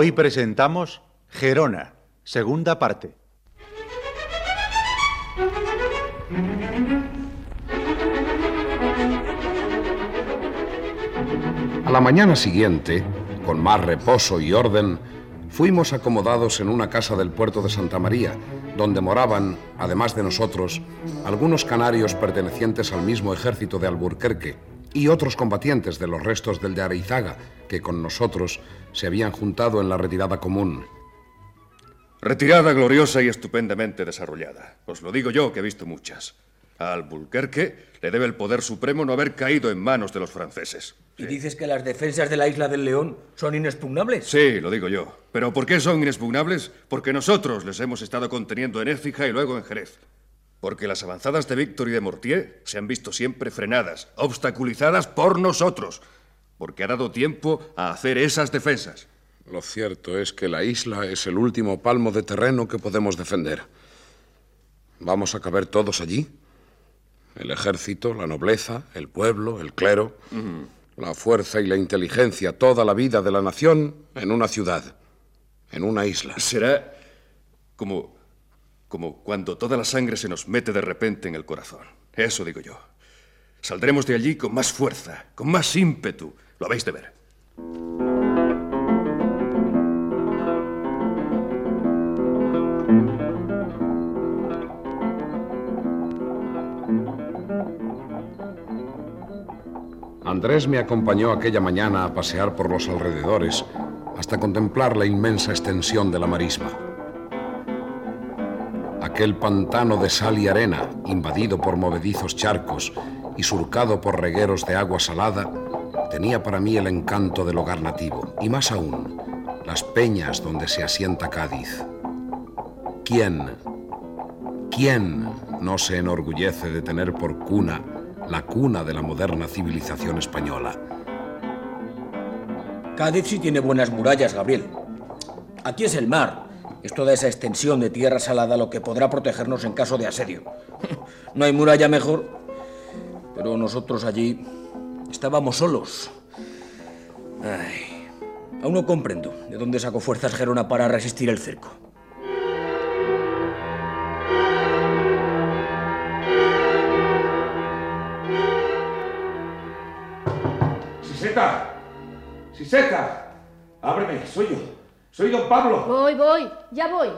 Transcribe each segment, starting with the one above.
Hoy presentamos Gerona, segunda parte. A la mañana siguiente, con más reposo y orden, fuimos acomodados en una casa del puerto de Santa María, donde moraban, además de nosotros, algunos canarios pertenecientes al mismo ejército de Alburquerque y otros combatientes de los restos del de Areizaga, que con nosotros se habían juntado en la retirada común. Retirada gloriosa y estupendamente desarrollada. Os lo digo yo, que he visto muchas. A Albuquerque le debe el poder supremo no haber caído en manos de los franceses. ¿Y dices que las defensas de la isla del León son inexpugnables? Sí, lo digo yo. ¿Pero por qué son inexpugnables? Porque nosotros les hemos estado conteniendo en Écija y luego en Jerez. Porque las avanzadas de Víctor y de Mortier se han visto siempre frenadas, obstaculizadas por nosotros, porque ha dado tiempo a hacer esas defensas. Lo cierto es que la isla es el último palmo de terreno que podemos defender. ¿Vamos a caber todos allí? El ejército, la nobleza, el pueblo, el clero, la fuerza y la inteligencia, toda la vida de la nación en una ciudad, en una isla. Será como como cuando toda la sangre se nos mete de repente en el corazón. Eso digo yo. Saldremos de allí con más fuerza, con más ímpetu. Lo habéis de ver. Andrés me acompañó aquella mañana a pasear por los alrededores hasta contemplar la inmensa extensión de la marisma. Aquel pantano de sal y arena, invadido por movedizos charcos y surcado por regueros de agua salada, tenía para mí el encanto del hogar nativo, y más aún, las peñas donde se asienta Cádiz. ¿Quién, quién no se enorgullece de tener por cuna la cuna de la moderna civilización española? Cádiz sí tiene buenas murallas, Gabriel. Aquí es el mar, es toda esa extensión de tierra salada lo que podrá protegernos en caso de asedio. No hay muralla mejor, pero nosotros allí estábamos solos. Ay, aún no comprendo de dónde sacó fuerzas Gerona para resistir el cerco. ¡Siseta! ¡Siseta! Ábreme, soy yo. Soy don Pablo. Voy, voy, ya voy.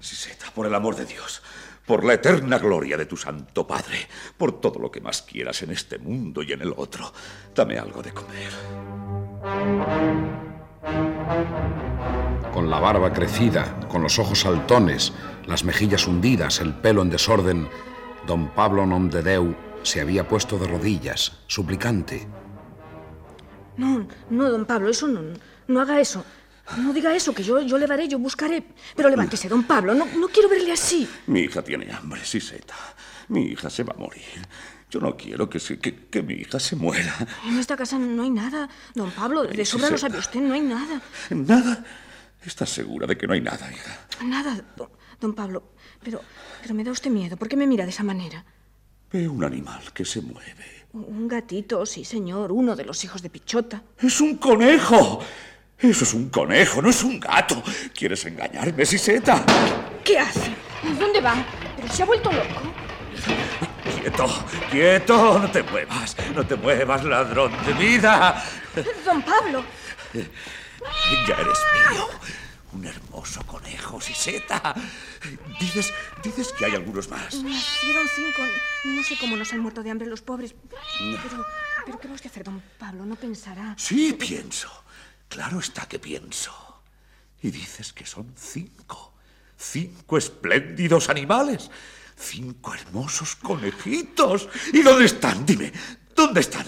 Siseta, por el amor de Dios, por la eterna gloria de tu Santo Padre, por todo lo que más quieras en este mundo y en el otro, dame algo de comer. Con la barba crecida, con los ojos saltones, las mejillas hundidas, el pelo en desorden, don Pablo Nomdedeu se había puesto de rodillas, suplicante. No, no, don Pablo, eso no, no haga eso. No diga eso, que yo, yo le daré, yo buscaré. Pero levántese, don Pablo, no, no quiero verle así. Mi hija tiene hambre, Siseta. Mi hija se va a morir. Yo no quiero que, se, que, que mi hija se muera. En esta casa no hay nada, don Pablo. De sobra lo sabe usted, no hay nada. ¿Nada? ¿Estás segura de que no hay nada, hija? Nada, don, don Pablo. Pero, pero me da usted miedo. ¿Por qué me mira de esa manera? Ve un animal que se mueve. Un gatito, sí, señor, uno de los hijos de Pichota. Es un conejo. Eso es un conejo, no es un gato. ¿Quieres engañarme, Siseta? ¿Qué hace? ¿Dónde va? ¿Pero se ha vuelto loco? Quieto, quieto, no te muevas, no te muevas, ladrón de vida. Don Pablo. Ya eres mío. Un hermoso conejo, Siseta. Dices, dices que hay algunos más. Nacieron cinco. No sé cómo nos han muerto de hambre los pobres. Pero, pero ¿qué va usted a hacer, don Pablo? No pensará. Sí, pienso. Claro está que pienso. Y dices que son cinco. Cinco espléndidos animales. Cinco hermosos conejitos. ¿Y dónde están? Dime, ¿dónde están?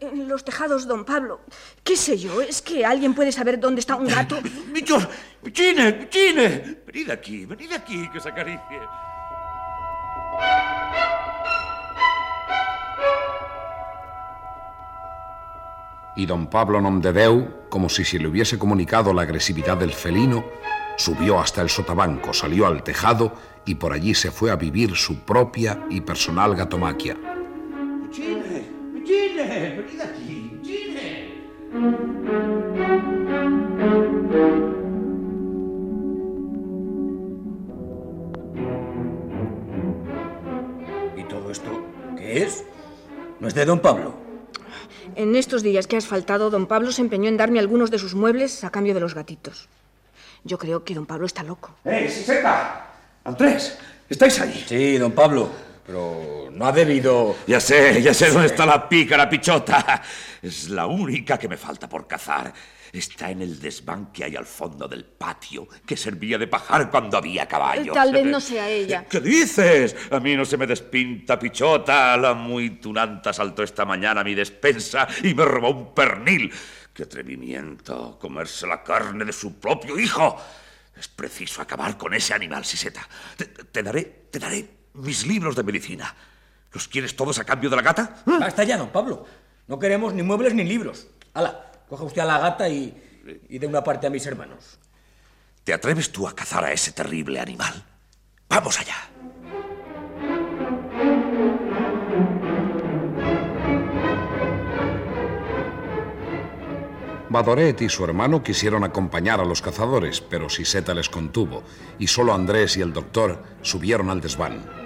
En los tejados, don Pablo. ¿Qué sé yo? ¿Es que alguien puede saber dónde está un gato? ¡Michos! ¡Michine! ¡Michine! Venid aquí, venid aquí, que os acaricie. Y don Pablo Nomdedeu, como si se le hubiese comunicado la agresividad del felino, subió hasta el sotabanco, salió al tejado y por allí se fue a vivir su propia y personal gatomaquia. ¡Michine! ¡Venid aquí! ¡Michine! ¿Y todo esto qué es? ¿No es de don Pablo? En estos días que has faltado, don Pablo se empeñó en darme algunos de sus muebles a cambio de los gatitos. Yo creo que don Pablo está loco. ¡Eh, Siseta! ¡Andrés! ¿Estáis ahí? Sí, don Pablo, pero no ha debido... Ya sé, ya sé dónde está la pícara pichota. Es la única que me falta por cazar. Está en el desván que hay al fondo del patio, que servía de pajar cuando había caballos. Tal vez no sea ella. ¿Qué dices? A mí no se me despinta pichota. La muy tunanta saltó esta mañana a mi despensa y me robó un pernil. ¡Qué atrevimiento! Comerse la carne de su propio hijo. Es preciso acabar con ese animal, Siseta. Te, te daré, te daré mis libros de medicina. ¿Los quieres todos a cambio de la gata? Basta ya, don Pablo. No queremos ni muebles ni libros. Hala, coja usted a la gata y, y dé una parte a mis hermanos. ¿Te atreves tú a cazar a ese terrible animal? Vamos allá. Badoret y su hermano quisieron acompañar a los cazadores, pero Siseta les contuvo, y solo Andrés y el doctor subieron al desván.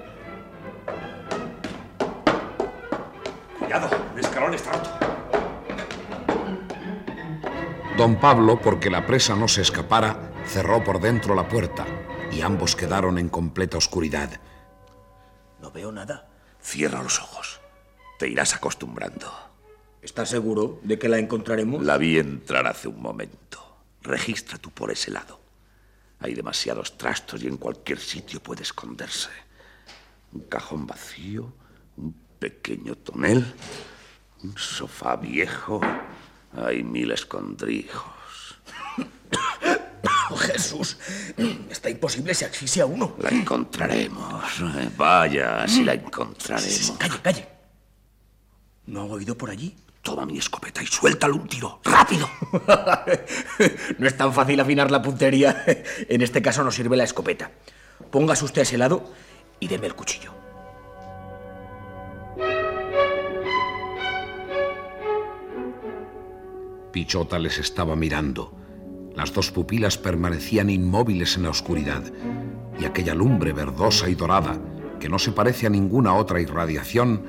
Está roto. Don Pablo, porque la presa no se escapara, cerró por dentro la puerta, y ambos quedaron en completa oscuridad. No veo nada. Cierra los ojos. Te irás acostumbrando. ¿Estás seguro de que la encontraremos? La vi entrar hace un momento. Registra tú por ese lado. Hay demasiados trastos y en cualquier sitio puede esconderse. Un cajón vacío, un pequeño tonel, un sofá viejo. Hay mil escondrijos. Oh, Jesús, está imposible si asfixia uno. La encontraremos. Eh, Vaya, si la encontraremos. Calle, calle. ¿No ha oído por allí? Toma mi escopeta y suéltale un tiro. ¡Rápido! no es tan fácil afinar la puntería. En este caso nos sirve la escopeta. Póngase usted a ese lado y deme el cuchillo. Pichota les estaba mirando. Las dos pupilas permanecían inmóviles en la oscuridad, y aquella lumbre verdosa y dorada, que no se parece a ninguna otra irradiación,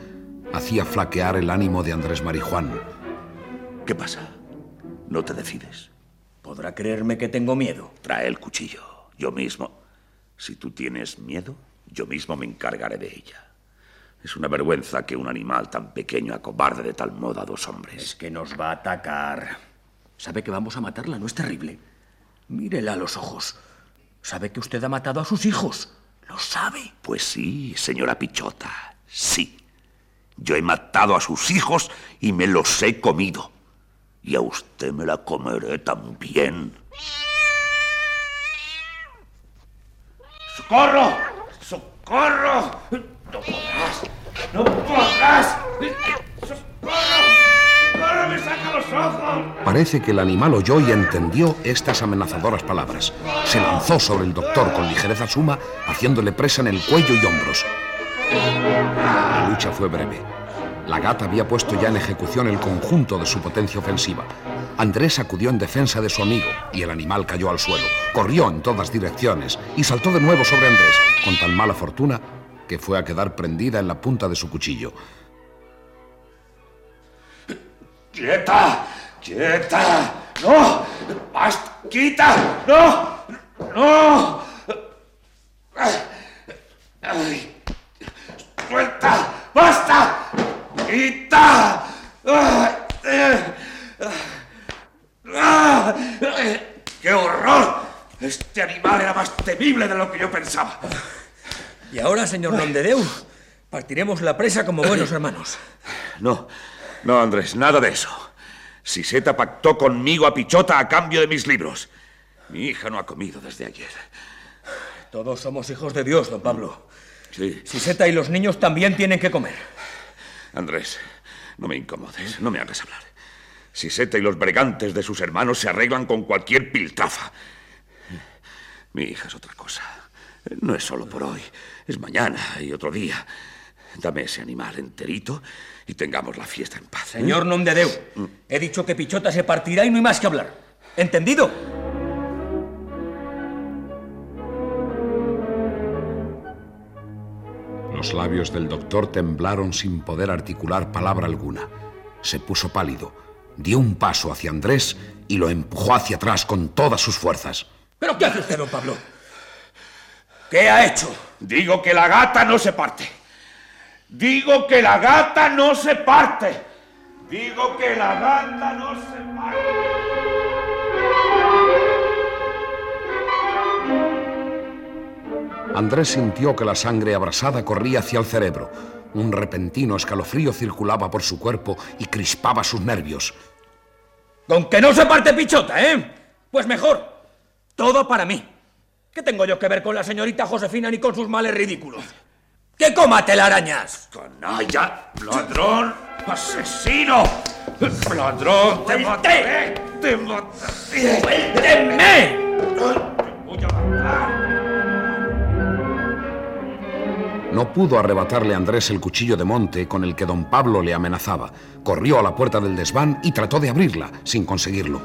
hacía flaquear el ánimo de Andrés Marijuán. ¿Qué pasa? ¿No te decides? ¿Podrá creerme que tengo miedo? Trae el cuchillo. Yo mismo. Si tú tienes miedo, yo mismo me encargaré de ella. Es una vergüenza que un animal tan pequeño acobarde de tal modo a dos hombres. Es que nos va a atacar. Sabe que vamos a matarla, ¿no es terrible? Mírela a los ojos. Sabe que usted ha matado a sus hijos. Lo sabe. Pues sí, señora Pichota, sí. Yo he matado a sus hijos y me los he comido. Y a usted me la comeré también. ¡Socorro! ¡Socorro! ¡No podrás! ¡No podrás! ¡Socorro! ¡Me saca los ojos! Parece que el animal oyó y entendió estas amenazadoras palabras. Se lanzó sobre el doctor con ligereza suma, haciéndole presa en el cuello y hombros. La lucha fue breve. La gata había puesto ya en ejecución el conjunto de su potencia ofensiva. Andrés acudió en defensa de su amigo y el animal cayó al suelo. Corrió en todas direcciones y saltó de nuevo sobre Andrés, con tan mala fortuna que fue a quedar prendida en la punta de su cuchillo. ¡Quieta! ¡Quieta! ¡No! ¡Basta! ¡Quita! ¡No! ¡No! ¡Ay! ¡Suelta! ¡Basta! ¡Quita! ¡Qué horror! Este animal era más temible de lo que yo pensaba. Y ahora, señor Nomdedeu, partiremos la presa como buenos hermanos. No, no, Andrés, nada de eso. Siseta pactó conmigo a Pichota a cambio de mis libros. Mi hija no ha comido desde ayer. Todos somos hijos de Dios, don Pablo. Sí. Siseta y los niños también tienen que comer. Andrés, no me incomodes, no me hagas hablar. Siseta y los bregantes de sus hermanos se arreglan con cualquier piltrafa. Mi hija es otra cosa. No es solo por hoy, es mañana y otro día. Dame ese animal enterito y tengamos la fiesta en paz. ¿eh? Señor Nomdedeu, he dicho que Pichota se partirá y no hay más que hablar. ¿Entendido? Los labios del doctor temblaron sin poder articular palabra alguna. Se puso pálido, dio un paso hacia Andrés y lo empujó hacia atrás con todas sus fuerzas. ¿Pero qué hace usted, don Pablo? ¿Qué ha hecho? Digo que la gata no se parte. Digo que la gata no se parte. Digo que la gata no se parte. Andrés sintió que la sangre abrasada corría hacia el cerebro. Un repentino escalofrío circulaba por su cuerpo y crispaba sus nervios. Con que no se parte Pichota, ¿eh? Pues mejor. Todo para mí. ¿Qué tengo yo que ver con la señorita Josefina ni con sus males ridículos? ¡Que coma telarañas! ¡Canalla! ¡Ladrón! ¡Asesino! ¡Ladrón! ¡Te mataré! ¡Te mataré! ¡Suélteme! ¡Te voy a matar! No pudo arrebatarle a Andrés el cuchillo de monte con el que don Pablo le amenazaba. Corrió a la puerta del desván y trató de abrirla, sin conseguirlo.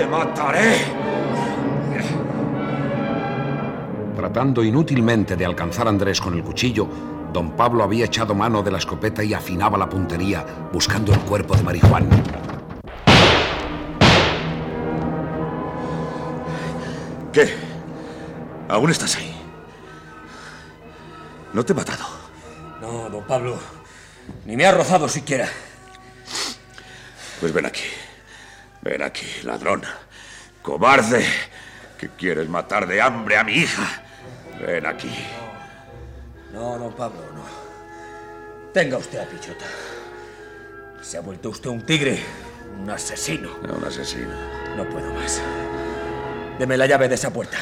¡Te mataré! Tratando inútilmente de alcanzar a Andrés con el cuchillo, don Pablo había echado mano de la escopeta y afinaba la puntería, buscando el cuerpo de Marijuán. ¿Qué? ¿Aún estás ahí? No te he matado. No, don Pablo. Ni me ha rozado siquiera. Pues ven aquí. Ven aquí, ladrón. Cobarde. Que quieres matar de hambre a mi hija. Ven aquí. No, don Pablo, no. Tenga usted a Pichota. Se ha vuelto usted un tigre, un asesino. No, un asesino. No puedo más. Deme la llave de esa puerta.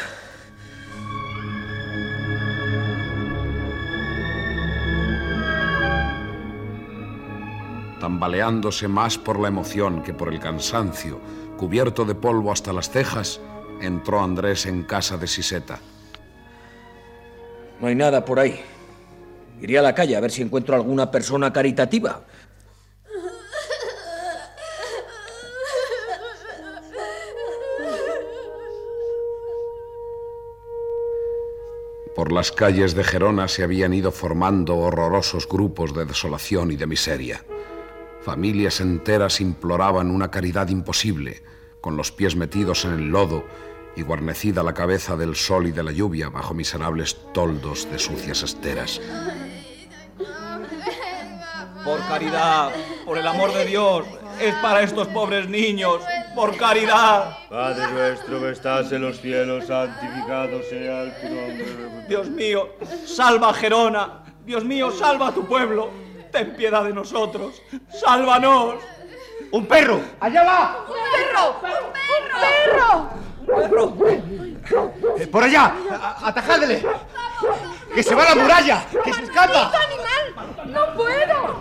Tambaleándose más por la emoción que por el cansancio, cubierto de polvo hasta las cejas, entró Andrés en casa de Siseta. No hay nada por ahí. Iré a la calle a ver si encuentro alguna persona caritativa. Por las calles de Gerona se habían ido formando horrorosos grupos de desolación y de miseria. Familias enteras imploraban una caridad imposible, con los pies metidos en el lodo y guarnecida la cabeza del sol y de la lluvia bajo miserables toldos de sucias esteras. Por caridad, por el amor de Dios, es para estos pobres niños, por caridad. Padre nuestro que estás en los cielos, santificado sea tu nombre. Dios mío, salva a Gerona. Dios mío, salva a tu pueblo. Ten piedad de nosotros. Sálvanos. ¡Un perro! ¡Allá va! ¡Un perro! ¡Un perro! Eh, ¡Por allá! A- ¡Atajádele! ¡Que se va a la muralla! ¡Que se escapa! animal! ¡No puedo!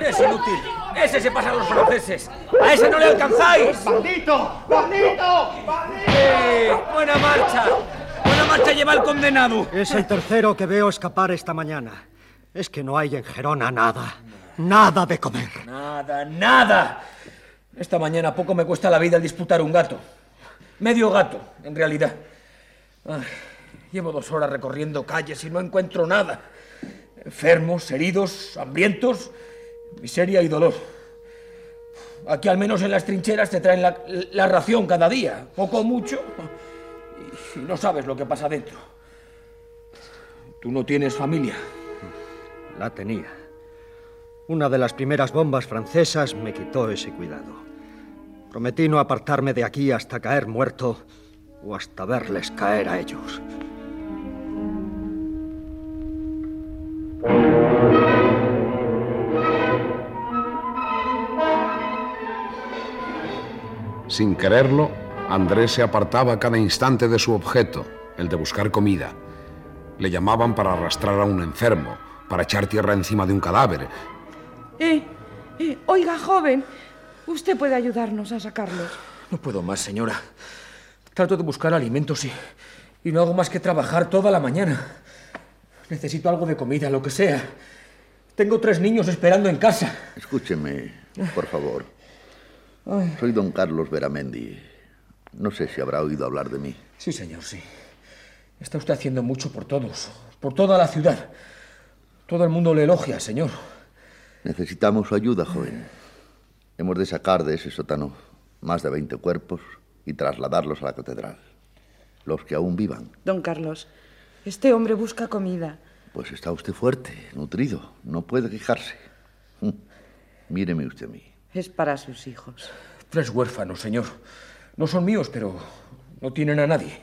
Es inútil. Ese se pasa a los franceses. A ese no le alcanzáis. ¡Bandito! ¡Bandito! ¡Eh! ¡Buena marcha! ¡Buena ¡Más se lleva el condenado! Es el tercero que veo escapar esta mañana. Es que no hay en Gerona nada. Nada de comer. Nada, nada. Esta mañana poco me cuesta la vida el disputar un gato. Medio gato, en realidad. Ay, llevo dos horas recorriendo calles y no encuentro nada. Enfermos, heridos, hambrientos, miseria y dolor. Aquí al menos en las trincheras te traen la, la ración cada día, poco o mucho, y no sabes lo que pasa dentro. ¿Tú no tienes familia? La tenía. Una de las primeras bombas francesas me quitó ese cuidado. Prometí no apartarme de aquí hasta caer muerto o hasta verles caer a ellos. Sin quererlo, Andrés se apartaba cada instante de su objeto, el de buscar comida. Le llamaban para arrastrar a un enfermo, para echar tierra encima de un cadáver. Eh, eh, oiga, joven, usted puede ayudarnos a sacarlos. No puedo más, señora. Trato de buscar alimentos y, y no hago más que trabajar toda la mañana. Necesito algo de comida, lo que sea. Tengo tres niños esperando en casa. Escúcheme, por favor. Soy don Carlos Veramendi. No sé si habrá oído hablar de mí. Sí, señor, sí. Está usted haciendo mucho por todos, por toda la ciudad. Todo el mundo le elogia, señor. Necesitamos su ayuda, joven. Hemos de sacar de ese sótano más de 20 cuerpos y trasladarlos a la catedral. Los que aún vivan. Don Carlos, este hombre busca comida. Pues está usted fuerte, nutrido. No puede quejarse. Míreme usted a mí. Es para sus hijos. Tres huérfanos, señor. No son míos, pero no tienen a nadie.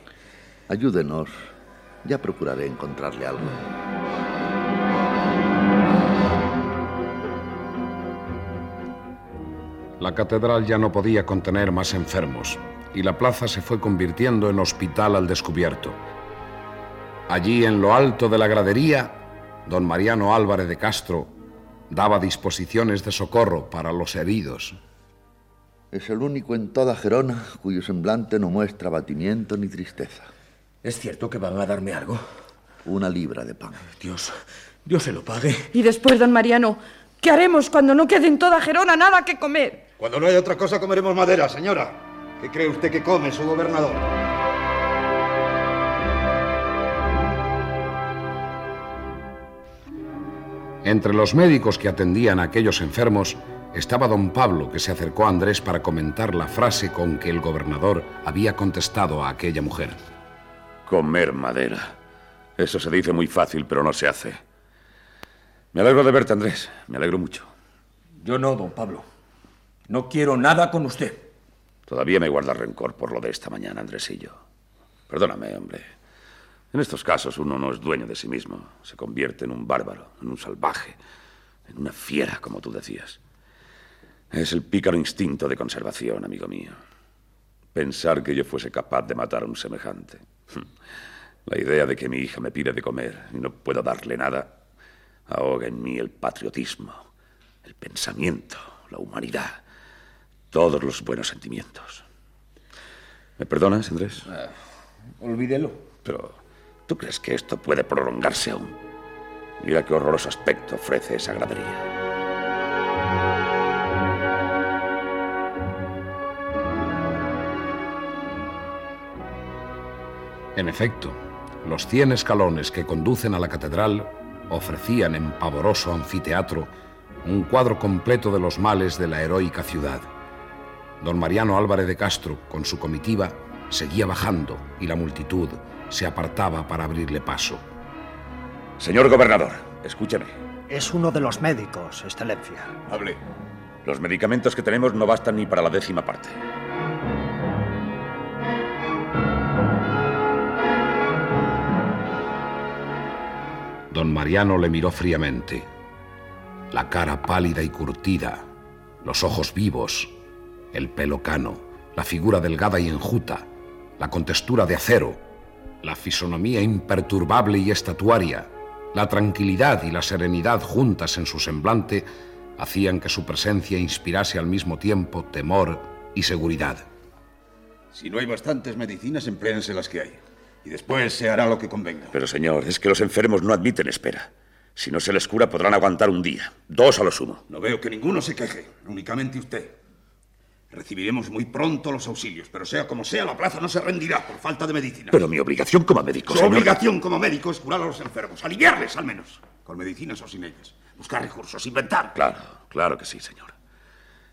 Ayúdenos. Ya procuraré encontrarle algo. La catedral ya no podía contener más enfermos y la plaza se fue convirtiendo en hospital al descubierto. Allí, en lo alto de la gradería, don Mariano Álvarez de Castro daba disposiciones de socorro para los heridos. Es el único en toda Gerona cuyo semblante no muestra abatimiento ni tristeza. ¿Es cierto que van a darme algo? Una libra de pan. Dios, Dios se lo pague. Y después, don Mariano, ¿qué haremos cuando no quede en toda Gerona nada que comer? Cuando no haya otra cosa, comeremos madera, señora. ¿Qué cree usted que come su gobernador? Entre los médicos que atendían a aquellos enfermos estaba don Pablo, que se acercó a Andrés para comentar la frase con que el gobernador había contestado a aquella mujer. Comer madera. Eso se dice muy fácil, pero no se hace. Me alegro de verte, Andrés. Me alegro mucho. Yo no, don Pablo. No quiero nada con usted. Todavía me guarda rencor por lo de esta mañana, Andresillo. Perdóname, hombre. En estos casos uno no es dueño de sí mismo. Se convierte en un bárbaro, en un salvaje, en una fiera, como tú decías. Es el pícaro instinto de conservación, amigo mío. Pensar que yo fuese capaz de matar a un semejante. La idea de que mi hija me pide de comer y no puedo darle nada ahoga en mí el patriotismo, el pensamiento, la humanidad, todos los buenos sentimientos. ¿Me perdonas, Andrés? Ah, olvídelo. Pero, ¿tú crees que esto puede prolongarse aún? Mira qué horroroso aspecto ofrece esa gradería. En efecto, los cien escalones que conducen a la catedral ofrecían en pavoroso anfiteatro un cuadro completo de los males de la heroica ciudad. Don Mariano Álvarez de Castro, con su comitiva, seguía bajando y la multitud se apartaba para abrirle paso. Señor gobernador, escúcheme. Es uno de los médicos, Excelencia. Hable. Los medicamentos que tenemos no bastan ni para la décima parte. Don Mariano le miró fríamente. La cara pálida y curtida, los ojos vivos, el pelo cano, la figura delgada y enjuta, la contextura de acero, la fisonomía imperturbable y estatuaria, la tranquilidad y la serenidad juntas en su semblante hacían que su presencia inspirase al mismo tiempo temor y seguridad. Si no hay bastantes medicinas, empléense las que hay. Y después se hará lo que convenga. Pero, señor, es que los enfermos no admiten espera. Si no se les cura, podrán aguantar un día, dos a lo sumo. No veo que ninguno se queje, únicamente usted. Recibiremos muy pronto los auxilios, pero sea como sea, la plaza no se rendirá por falta de medicina. Pero mi obligación como médico, Su señor- obligación como médico es curar a los enfermos, aliviarles al menos, con medicinas o sin ellas. Buscar recursos, inventar. Claro, claro que sí, señor.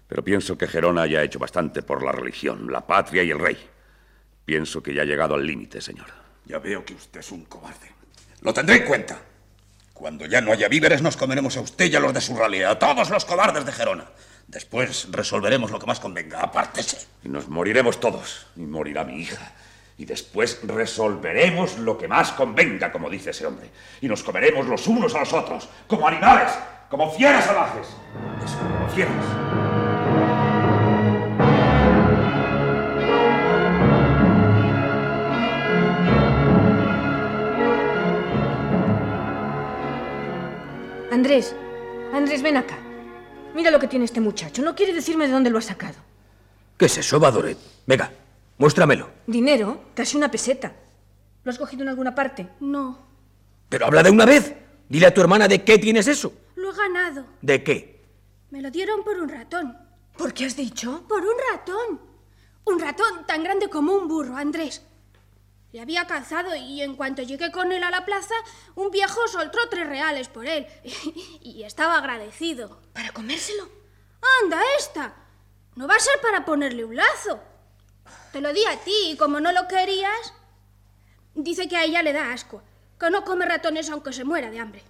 Pero pienso que Gerona ya ha hecho bastante por la religión, la patria y el rey. Pienso que ya ha llegado al límite, señor. Ya veo que usted es un cobarde. Lo tendré en cuenta. Cuando ya no haya víveres, nos comeremos a usted y a los de su ralea, a todos los cobardes de Gerona. Después resolveremos lo que más convenga. Apártese. Y nos moriremos todos. Y morirá mi hija. Y después resolveremos lo que más convenga, como dice ese hombre. Y nos comeremos los unos a los otros, como animales, como fieras salvajes. Eso, como fieras. Andrés, Andrés, ven acá. Mira lo que tiene este muchacho. No quiere decirme de dónde lo ha sacado. ¿Qué es eso, Badoret? Venga, muéstramelo. Dinero, casi una peseta. ¿Lo has cogido en alguna parte? No, Pero habla de una vez. Dile a tu hermana de qué tienes eso. lo he ganado. ¿De qué? Me lo dieron por un ratón. ¿Por qué has dicho? Por un ratón. Un ratón tan grande como un burro, Andrés. Le había calzado y en cuanto llegué con él a la plaza, un viejo soltó tres reales por él. y estaba agradecido. ¿Para comérselo? Anda, esta. No va a ser para ponerle un lazo. Te lo di a ti y como no lo querías... Dice que a ella le da asco, que no come ratones aunque se muera de hambre.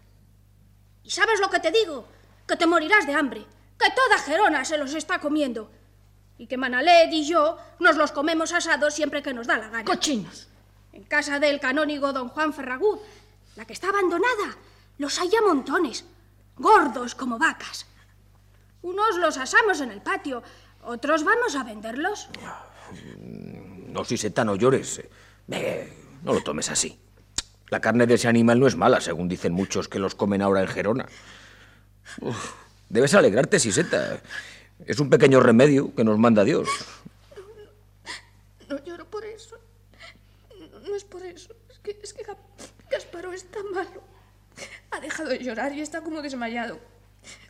¿Y sabes lo que te digo? Que te morirás de hambre, que toda Gerona se los está comiendo. Y que Manalet y yo nos los comemos asados siempre que nos da la gana. ¡Cochinos! En casa del canónigo don Juan Ferragud, la que está abandonada, los hay a montones, gordos como vacas. Unos los asamos en el patio, otros vamos a venderlos. No, Siseta, no llores. Eh, no lo tomes así. La carne de ese animal no es mala, según dicen muchos que los comen ahora en Gerona. Debes alegrarte, Siseta. Es un pequeño remedio que nos manda Dios. No lloro por eso. No es por eso. Es que, es que Ga- Gasparo es tan malo. Ha dejado de llorar y está como desmayado.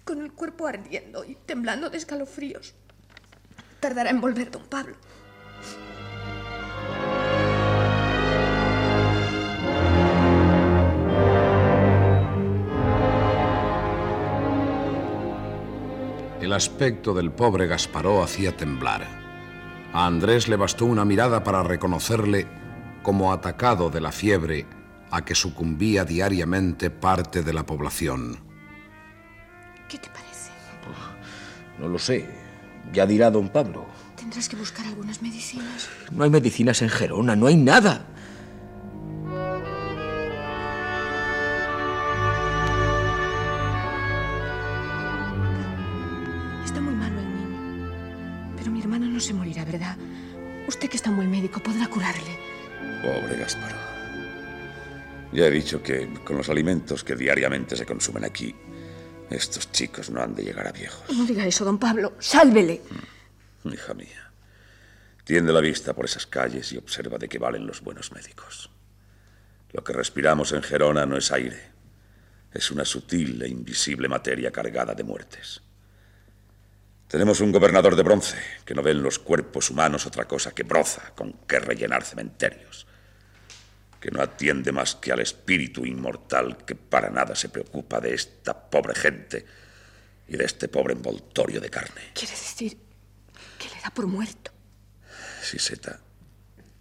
Con el cuerpo ardiendo y temblando de escalofríos. Tardará en volver don Pablo. El aspecto del pobre Gasparó hacía temblar. A Andrés le bastó una mirada para reconocerle como atacado de la fiebre a que sucumbía diariamente parte de la población. ¿Qué te parece? No lo sé. Ya dirá don Pablo. Tendrás que buscar algunas medicinas. No hay medicinas en Gerona, no hay nada. Está muy malo el niño. Pero mi hermana no se morirá, ¿verdad? Usted que está muy médico podrá curarle. Pobre Gasparo. Ya he dicho que con los alimentos que diariamente se consumen aquí, estos chicos no han de llegar a viejos. No diga eso, don Pablo. Sálvele. Hija mía, tiende la vista por esas calles y observa de qué valen los buenos médicos. Lo que respiramos en Gerona no es aire, es una sutil e invisible materia cargada de muertes. Tenemos un gobernador de bronce que no ve en los cuerpos humanos otra cosa que broza con que rellenar cementerios, que no atiende más que al espíritu inmortal que para nada se preocupa de esta pobre gente y de este pobre envoltorio de carne. Quiere decir que le da por muerto. Siseta,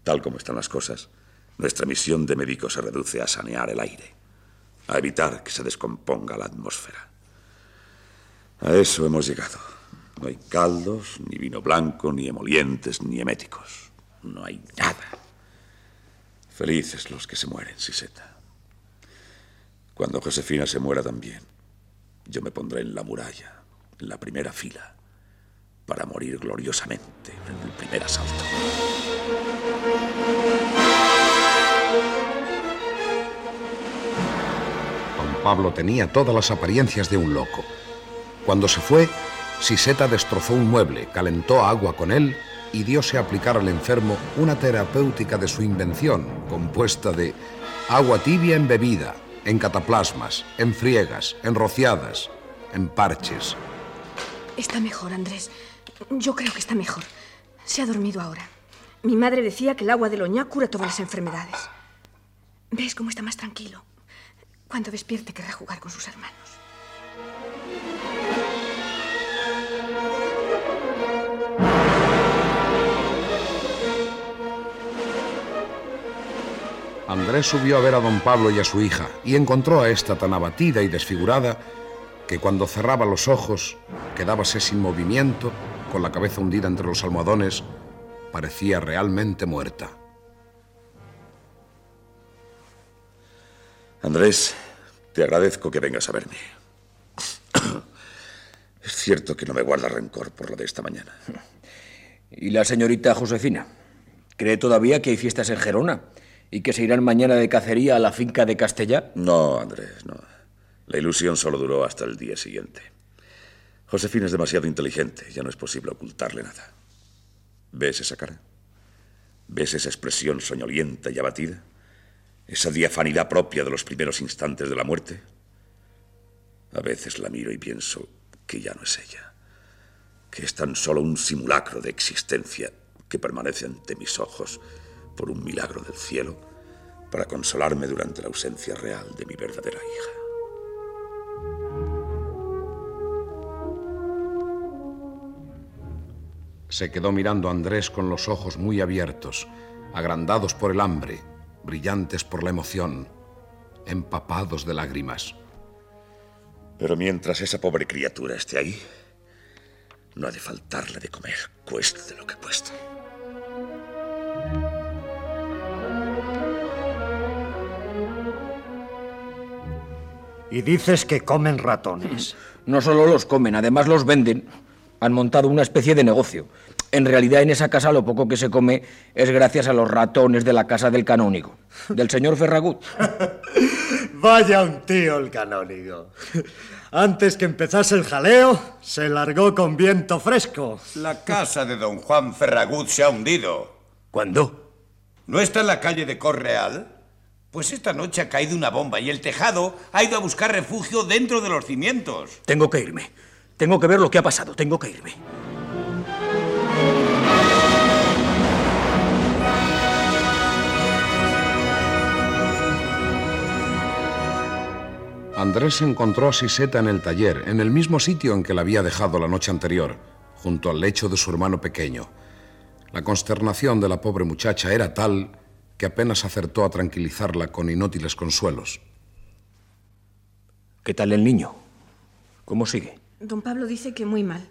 tal como están las cosas, nuestra misión de médico se reduce a sanear el aire, a evitar que se descomponga la atmósfera. A eso hemos llegado. No hay caldos, ni vino blanco, ni emolientes, ni eméticos. No hay nada. Felices los que se mueren, Siseta. Cuando Josefina se muera también, yo me pondré en la muralla, en la primera fila, para morir gloriosamente en el primer asalto. Don Pablo tenía todas las apariencias de un loco. Cuando se fue, Siseta destrozó un mueble, calentó agua con él y diose a aplicar al enfermo una terapéutica de su invención, compuesta de agua tibia en bebida, en cataplasmas, en friegas, en rociadas, en parches. Está mejor, Andrés. Yo creo que está mejor. Se ha dormido ahora. Mi madre decía que el agua del oñá cura todas las enfermedades. ¿Ves cómo está más tranquilo? Cuando despierte querrá jugar con sus hermanos. Andrés subió a ver a don Pablo y a su hija y encontró a esta tan abatida y desfigurada que cuando cerraba los ojos quedábase sin movimiento, con la cabeza hundida entre los almohadones, parecía realmente muerta. Andrés, te agradezco que vengas a verme. Es cierto que no me guarda rencor por lo de esta mañana. ¿Y la señorita Josefina? ¿Cree todavía que hay fiestas en Gerona? ¿Y que se irán mañana de cacería a la finca de Castellá? No, Andrés, no. La ilusión solo duró hasta el día siguiente. Josefina es demasiado inteligente, ya no es posible ocultarle nada. ¿Ves esa cara? ¿Ves esa expresión soñolienta y abatida? ¿Esa diafanidad propia de los primeros instantes de la muerte? A veces la miro y pienso que ya no es ella, que es tan solo un simulacro de existencia que permanece ante mis ojos por un milagro del cielo para consolarme durante la ausencia real de mi verdadera hija. Se quedó mirando a Andrés con los ojos muy abiertos, agrandados por el hambre, brillantes por la emoción, empapados de lágrimas. Pero mientras esa pobre criatura esté ahí, no ha de faltarle de comer, cueste lo que cueste. Y dices que comen ratones. No solo los comen, además los venden. Han montado una especie de negocio. En realidad, en esa casa lo poco que se come es gracias a los ratones de la casa del canónigo, del señor Ferragut. Vaya un tío el canónigo. Antes que empezase el jaleo, se largó con viento fresco. La casa de don Juan Ferragut se ha hundido. ¿Cuándo? ¿No está en la calle de Correal? Pues esta noche ha caído una bomba y el tejado ha ido a buscar refugio dentro de los cimientos. Tengo que irme. Tengo que ver lo que ha pasado. Tengo que irme. Andrés encontró a Siseta en el taller, en el mismo sitio en que la había dejado la noche anterior, junto al lecho de su hermano pequeño. La consternación de la pobre muchacha era tal que apenas acertó a tranquilizarla con inútiles consuelos. ¿Qué tal el niño? ¿Cómo sigue? Don Pablo dice que muy mal.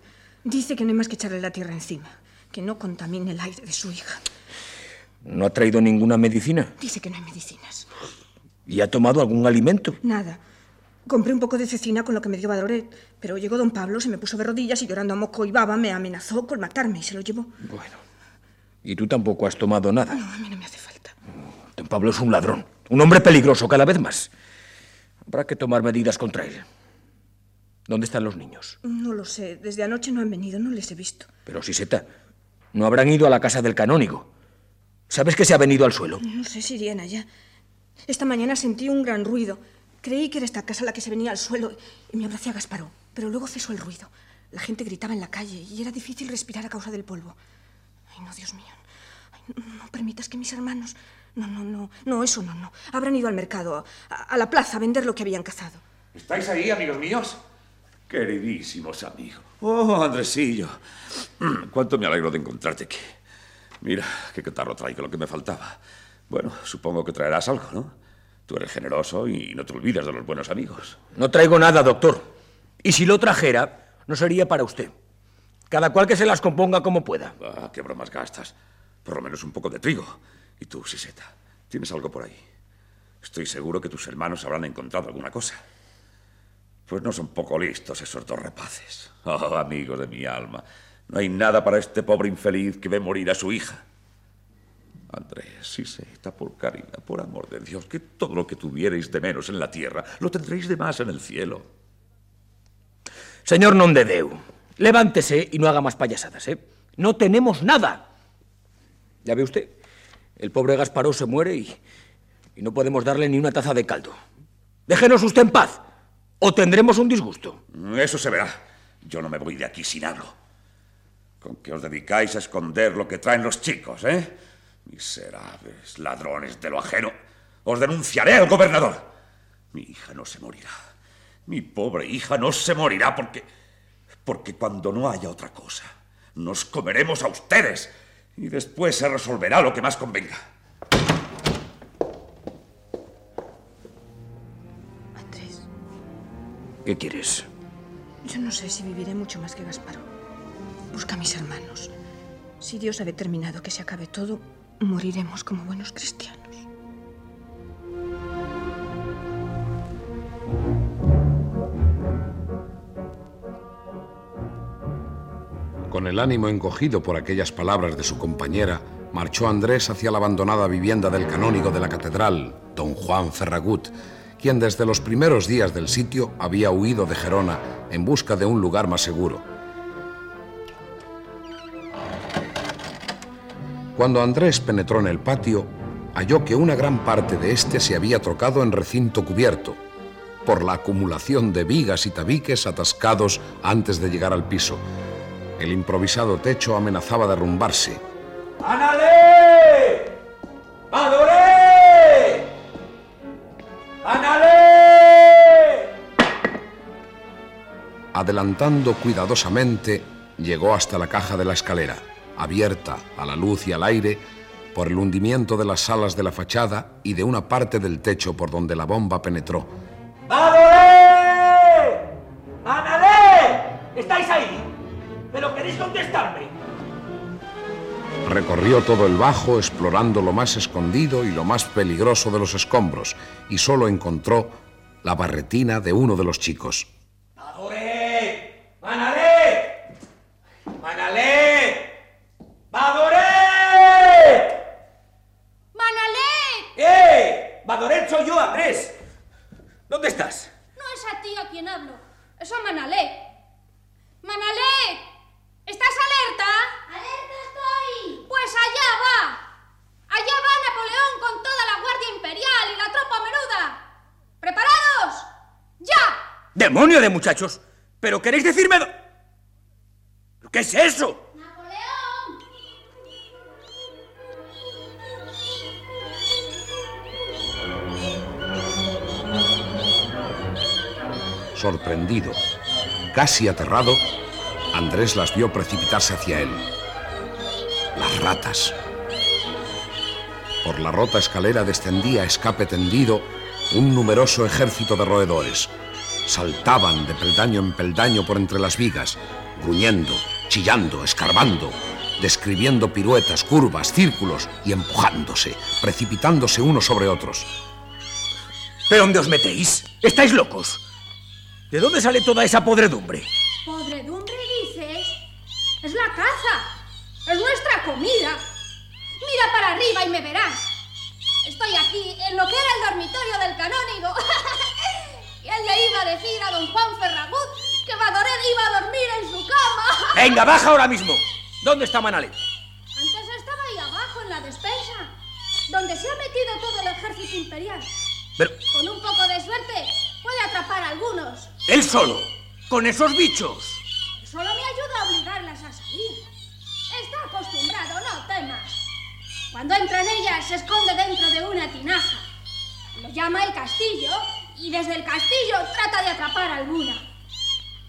Dice que no hay más que echarle la tierra encima, que no contamine el aire de su hija. ¿No ha traído ninguna medicina? Dice que no hay medicinas. ¿Y ha tomado algún alimento? Nada. Compré un poco de cecina con lo que me dio Badroret, pero llegó don Pablo, se me puso de rodillas y llorando a moco y baba me amenazó con matarme y se lo llevó. Bueno. ¿Y tú tampoco has tomado nada? No, a mí no me hace falta. Don Pablo es un ladrón, un hombre peligroso cada vez más. Habrá que tomar medidas contra él. ¿Dónde están los niños? No lo sé. Desde anoche no han venido, no les he visto. Pero, Siseta, no habrán ido a la casa del canónigo. ¿Sabes que se ha venido al suelo? No sé si irían allá. Esta mañana sentí un gran ruido. Creí que era esta casa la que se venía al suelo y me abracé a Gasparó. Pero luego cesó el ruido. La gente gritaba en la calle y era difícil respirar a causa del polvo. Ay, no, Dios mío. Ay, no, no permitas que mis hermanos... No, no, no. No, eso no, no. Habrán ido al mercado, a, a la plaza, a vender lo que habían cazado. ¿Estáis ahí, amigos míos? Queridísimos amigos. Oh, Andresillo. Mm, Cuánto me alegro de encontrarte aquí. Mira, qué catarro traigo, lo que me faltaba. Bueno, supongo que traerás algo, ¿no? Tú eres generoso y no te olvidas de los buenos amigos. No traigo nada, doctor. Y si lo trajera, no sería para usted. Cada cual que se las componga como pueda. Ah, qué bromas gastas. Por lo menos un poco de trigo. Y tú, Siseta, ¿tienes algo por ahí? Estoy seguro que tus hermanos habrán encontrado alguna cosa. Pues no son poco listos esos dos rapaces. Oh, amigos de mi alma, no hay nada para este pobre infeliz que ve morir a su hija. Andrés, Siseta, por caridad, por amor de Dios, que todo lo que tuvierais de menos en la tierra, lo tendréis de más en el cielo. Señor Nondedeu, levántese y no haga más payasadas, ¿eh? No tenemos nada. Ya ve usted, el pobre Gasparó se muere y, y no podemos darle ni una taza de caldo. Déjenos usted en paz, o tendremos un disgusto. Eso se verá. Yo no me voy de aquí sin algo. Con que os dedicáis a esconder lo que traen los chicos, ¿eh? Miserables ladrones de lo ajeno. Os denunciaré al gobernador. Mi hija no se morirá. Mi pobre hija no se morirá porque... Porque cuando no haya otra cosa, nos comeremos a ustedes. Y después se resolverá lo que más convenga. Andrés, ¿Qué quieres? yo no sé si viviré mucho más que Gasparo. Busca a mis hermanos. Si Dios ha determinado que se acabe todo, moriremos como buenos cristianos. Con el ánimo encogido por aquellas palabras de su compañera, marchó Andrés hacia la abandonada vivienda del canónigo de la catedral, don Juan Ferragut, quien desde los primeros días del sitio había huido de Gerona en busca de un lugar más seguro. Cuando Andrés penetró en el patio, halló que una gran parte de éste se había trocado en recinto cubierto, por la acumulación de vigas y tabiques atascados antes de llegar al piso. El improvisado techo amenazaba derrumbarse. ¡Anale! ¡Madoré! ¡Anale! Adelantando cuidadosamente, llegó hasta la caja de la escalera, abierta a la luz y al aire por el hundimiento de las salas de la fachada y de una parte del techo por donde la bomba penetró. ¡Madoré! ¡Anale! ¿Estáis ahí? ¿Pero queréis contestarme? Recorrió todo el bajo explorando lo más escondido y lo más peligroso de los escombros y solo encontró la barretina de uno de los chicos. ¡Madoré! ¡Manalé! ¡Manalé! ¡Madoré! ¡Manalé! ¡Eh! ¡Madoré soy yo, Andrés! ¿Dónde estás? No es a ti a quien hablo, es a Manalé. ¡Manalé! ¿Estás alerta? ¡Alerta estoy! Pues allá va. Allá va Napoleón con toda la Guardia Imperial y la tropa menuda. ¿Preparados? ¡Ya! ¡Demonio de muchachos! ¿Pero queréis decirme... ¿Qué es eso? Sorprendido, casi aterrado, Andrés las vio precipitarse hacia él. Las ratas. Por la rota escalera descendía a escape tendido un numeroso ejército de roedores. Saltaban de peldaño en peldaño por entre las vigas, gruñendo, chillando, escarbando, describiendo piruetas, curvas, círculos y empujándose, precipitándose unos sobre otros. ¿Pero dónde os metéis? ¿Estáis locos? ¿De dónde sale toda esa podredumbre? ¿Podredumbre dices? Es la caza. Es nuestra comida. Mira para arriba y me verás. Estoy aquí en lo que era el dormitorio del canónigo. y él le iba a decir a don Juan Ferragut que Badoret iba a dormir en su cama. ¡Venga, baja ahora mismo! ¿Dónde está Manalé? Antes estaba ahí abajo en la despensa, donde se ha metido todo el ejército imperial. Pero Con un poco de suerte puede atrapar a algunos. él solo, con esos bichos. Solo me ayuda a obligarlas a salir. Está acostumbrado, no temas. Cuando entra en ella, se esconde dentro de una tinaja. Lo llama el castillo y desde el castillo trata de atrapar a alguna.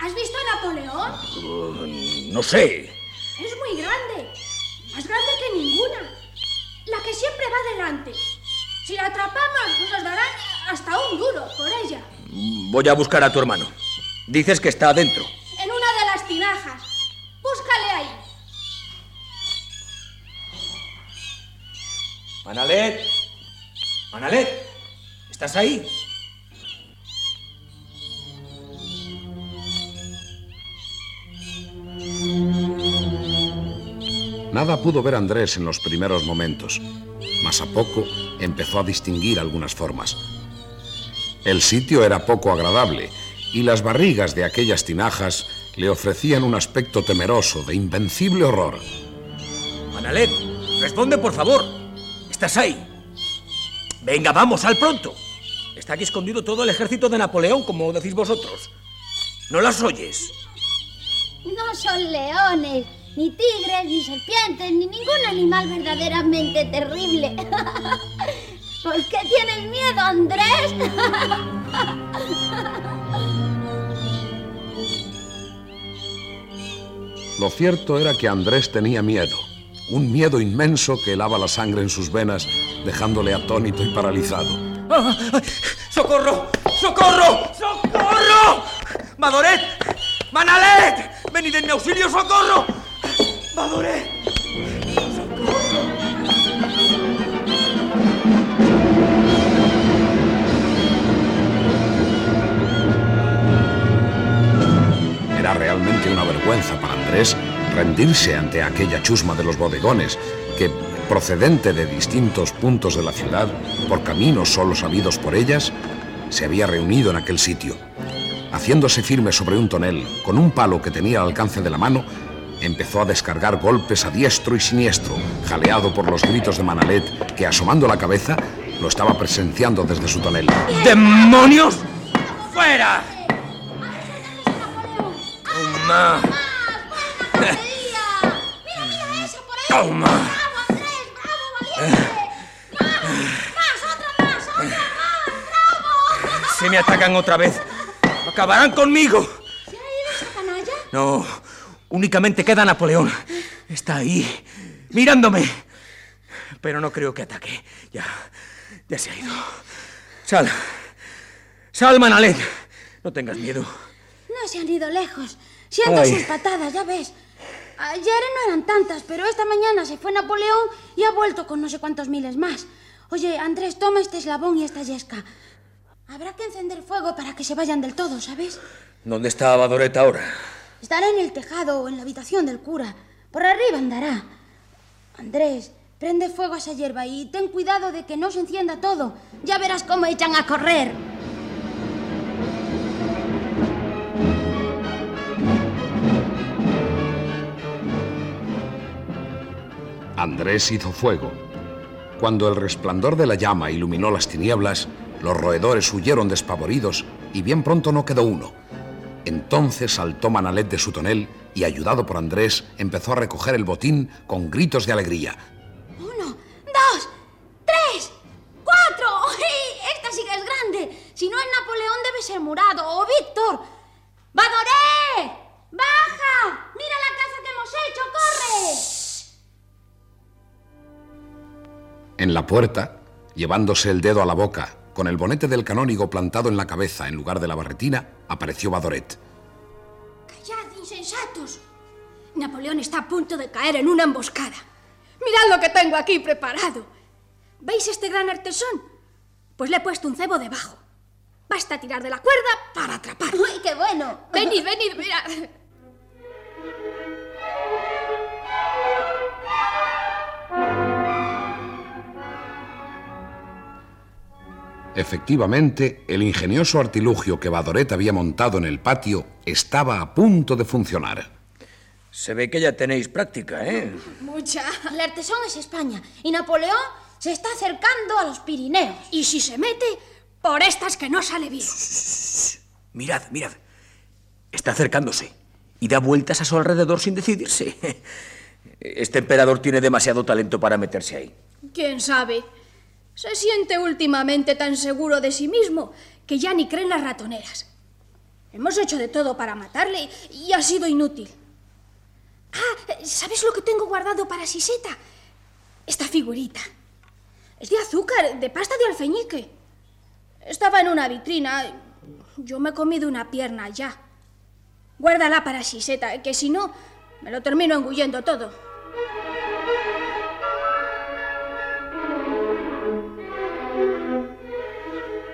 ¿Has visto a Napoleón? Uh, no sé. Es muy grande. Más grande que ninguna. La que siempre va delante. Si la atrapamos, nos darán hasta un duro por ella. Voy a buscar a tu hermano. Dices que está adentro. En una de las tinajas. Búscale ahí. Manalet. Manalet. ¿Estás ahí? Nada pudo ver Andrés en los primeros momentos, mas a poco empezó a distinguir algunas formas. El sitio era poco agradable y las barrigas de aquellas tinajas le ofrecían un aspecto temeroso, de invencible horror. Manalet. Responde, por favor. ¿Estás ahí? Venga, vamos, al pronto. Está aquí escondido todo el ejército de Napoleón, como decís vosotros. ¿No las oyes? No son leones, ni tigres, ni serpientes, ni ningún animal verdaderamente terrible. ¿Por qué tienes miedo, Andrés? Lo cierto era que Andrés tenía miedo, un miedo inmenso que helaba la sangre en sus venas, dejándole atónito y paralizado. ¡Ah! ¡Socorro! ¡Socorro! ¡Socorro! ¡Madoret! ¡Manalet! ¡Venid en mi auxilio, socorro! Era realmente una vergüenza para Andrés rendirse ante aquella chusma de los bodegones que, procedente de distintos puntos de la ciudad, por caminos solo sabidos por ellas, se había reunido en aquel sitio. Haciéndose firme sobre un tonel, con un palo que tenía al alcance de la mano, empezó a descargar golpes a diestro y siniestro, jaleado por los gritos de Manalet, que asomando la cabeza, lo estaba presenciando desde su tonel. ¡Demonios! ¡Fuera! ¡Toma! ¡Toma! Si me atacan otra vez, acabarán conmigo. ¿Se ha ido esa canalla? No, únicamente queda Napoleón. Está ahí, mirándome. Pero no creo que ataque. Ya, ya se ha ido. Sal. Sal, Manalet. No tengas miedo. No se han ido lejos. Siento Ay. sus patadas, ya ves. Ayer no eran tantas, pero esta mañana se fue Napoleón y ha vuelto con no sé cuántos miles más. Oye, Andrés, toma este eslabón y esta yesca. Habrá que encender fuego para que se vayan del todo, ¿sabes? ¿Dónde está Badoret ahora? Estará en el tejado o en la habitación del cura. Por arriba andará. Andrés, prende fuego a esa hierba y ten cuidado de que no se encienda todo. Ya verás cómo echan a correr. Andrés hizo fuego. Cuando el resplandor de la llama iluminó las tinieblas, los roedores huyeron despavoridos y bien pronto no quedó uno. Entonces saltó Manalet de su tonel y, ayudado por Andrés, empezó a recoger el botín con gritos de alegría. Uno, dos, tres, cuatro. ¡Uy! Esta sí que es grande. Si no es Napoleón, debe ser Murado o Víctor. ¡Badoré! ¡Baja! ¡Mira la caza que hemos hecho! ¡Corre! En la puerta, llevándose el dedo a la boca, con el bonete del canónigo plantado en la cabeza en lugar de la barretina, apareció Badoret. ¡Callad, insensatos! Napoleón está a punto de caer en una emboscada. Mirad lo que tengo aquí preparado. ¿Veis este gran artesón? Pues le he puesto un cebo debajo. Basta tirar de la cuerda para atrapar. ¡Uy, qué bueno! Venid, venid, mirad. Efectivamente, el ingenioso artilugio que Badoret había montado en el patio estaba a punto de funcionar. Se ve que ya tenéis práctica, ¿eh? Mucha. El artesón es España y Napoleón se está acercando a los Pirineos. Y si se mete, por estas que no sale bien. Mirad, mirad. Está acercándose y da vueltas a su alrededor sin decidirse. Este emperador tiene demasiado talento para meterse ahí. ¿Quién sabe? Se siente últimamente tan seguro de sí mismo que ya ni cree en las ratoneras. Hemos hecho de todo para matarle y ha sido inútil. Ah, ¿sabes lo que tengo guardado para Siseta? Esta figurita. Es de azúcar, de pasta de alfeñique. Estaba en una vitrina. Yo me he comido una pierna ya. Guárdala para Siseta, que si no, me lo termino engullendo todo.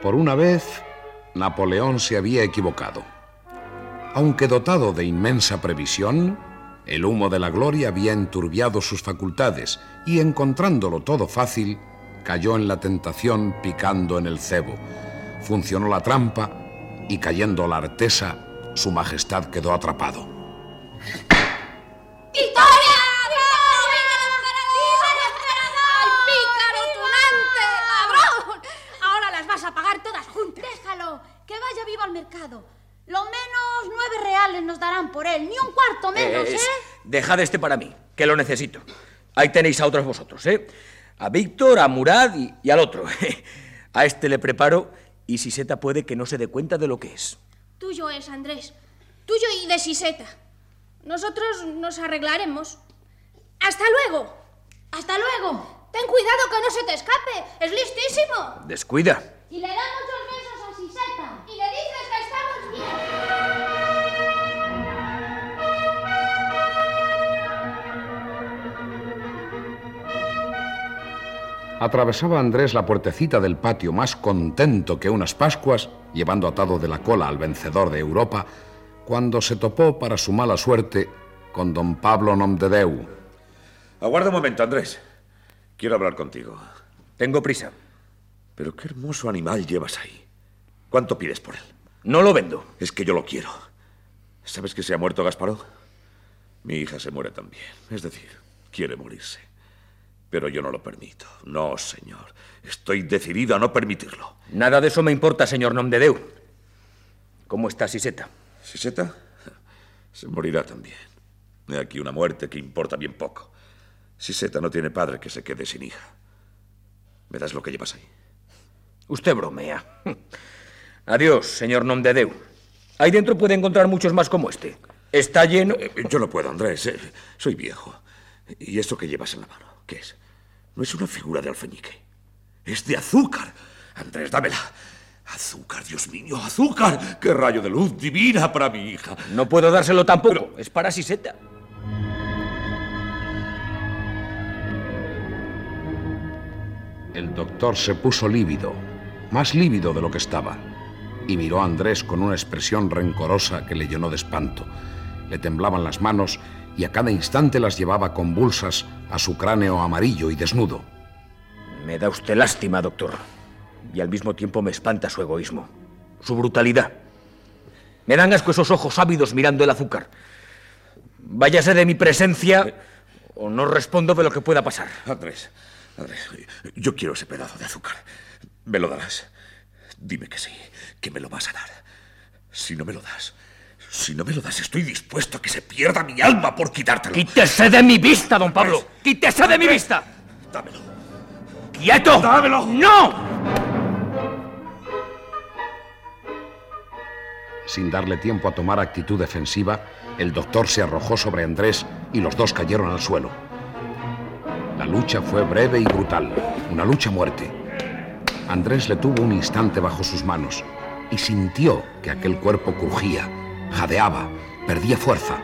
Por una vez, Napoleón se había equivocado. Aunque dotado de inmensa previsión, el humo de la gloria había enturbiado sus facultades y encontrándolo todo fácil, cayó en la tentación picando en el cebo. Funcionó la trampa y cayendo la artesa, su majestad quedó atrapado. Cuarto menos, Eh, ¿eh? Dejad este para mí, que lo necesito. Ahí tenéis a otros vosotros, ¿eh? A Víctor, a Murad y, y al otro. A este le preparo y Siseta puede que no se dé cuenta de lo que es. Tuyo es, Andrés. Tuyo y de Siseta. Nosotros nos arreglaremos. ¡Hasta luego! ¡Hasta luego! Ten cuidado que no se te escape. Es listísimo. Descuida. Y le da Atravesaba Andrés la puertecita del patio más contento que unas Pascuas, llevando atado de la cola al vencedor de Europa, cuando se topó para su mala suerte con don Pablo Nomdedeu. Aguarda un momento, Andrés. Quiero hablar contigo. Tengo prisa. Pero qué hermoso animal llevas ahí. ¿Cuánto pides por él? No lo vendo. Es que yo lo quiero. ¿Sabes que se ha muerto Gasparó? Mi hija se muere también. Es decir, quiere morirse. Pero yo no lo permito. No, señor. Estoy decidido a no permitirlo. Nada de eso me importa, señor Nomdedeu. ¿Cómo está Siseta? ¿Siseta? Se morirá también. He aquí una muerte que importa bien poco. Siseta no tiene padre que se quede sin hija. ¿Me das lo que llevas ahí? Usted bromea. Adiós, señor Nomdedeu. Ahí dentro puede encontrar muchos más como este. Está lleno. Eh, Yo no puedo, Andrés. eh, Soy viejo. ¿Y esto que llevas en la mano? ¿Qué es? No es una figura de alfeñique. Es de azúcar. Andrés, dámela. Azúcar, Dios mío, azúcar. ¡Qué rayo de luz divina para mi hija! No puedo dárselo tampoco. Es para Siseta. El doctor se puso lívido, más lívido de lo que estaba, y miró a Andrés con una expresión rencorosa que le llenó de espanto. Le temblaban las manos y a cada instante las llevaba convulsas a su cráneo amarillo y desnudo. Me da usted lástima, doctor. Y al mismo tiempo me espanta su egoísmo, su brutalidad. Me dan asco esos ojos ávidos mirando el azúcar. Váyase de mi presencia o no respondo de lo que pueda pasar. Andrés, Andrés, yo quiero ese pedazo de azúcar. ¿Me lo darás? Dime que sí, que me lo vas a dar. Si no me lo das, si no me lo das, estoy dispuesto a que se pierda mi alma por quitártelo. ¡Quítese de mi vista, don Pablo! ¡Quítese de mi vista! Dámelo. ¡Quieto! ¡Dámelo! ¡No! Sin darle tiempo a tomar actitud defensiva, el doctor se arrojó sobre Andrés y los dos cayeron al suelo. La lucha fue breve y brutal, una lucha a muerte. Andrés le tuvo un instante bajo sus manos y sintió que aquel cuerpo crujía, jadeaba, perdía fuerza,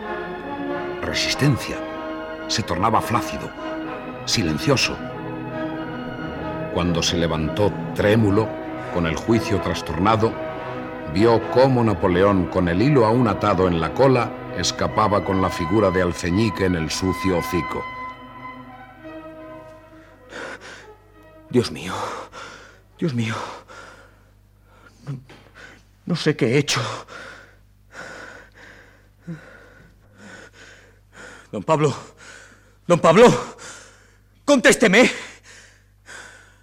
resistencia, se tornaba flácido, silencioso. Cuando se levantó trémulo, con el juicio trastornado, vio cómo Napoleón, con el hilo aún atado en la cola, escapaba con la figura de Alfeñique en el sucio hocico. Dios mío, Dios mío. No, no sé qué he hecho. Don Pablo, don Pablo, contésteme.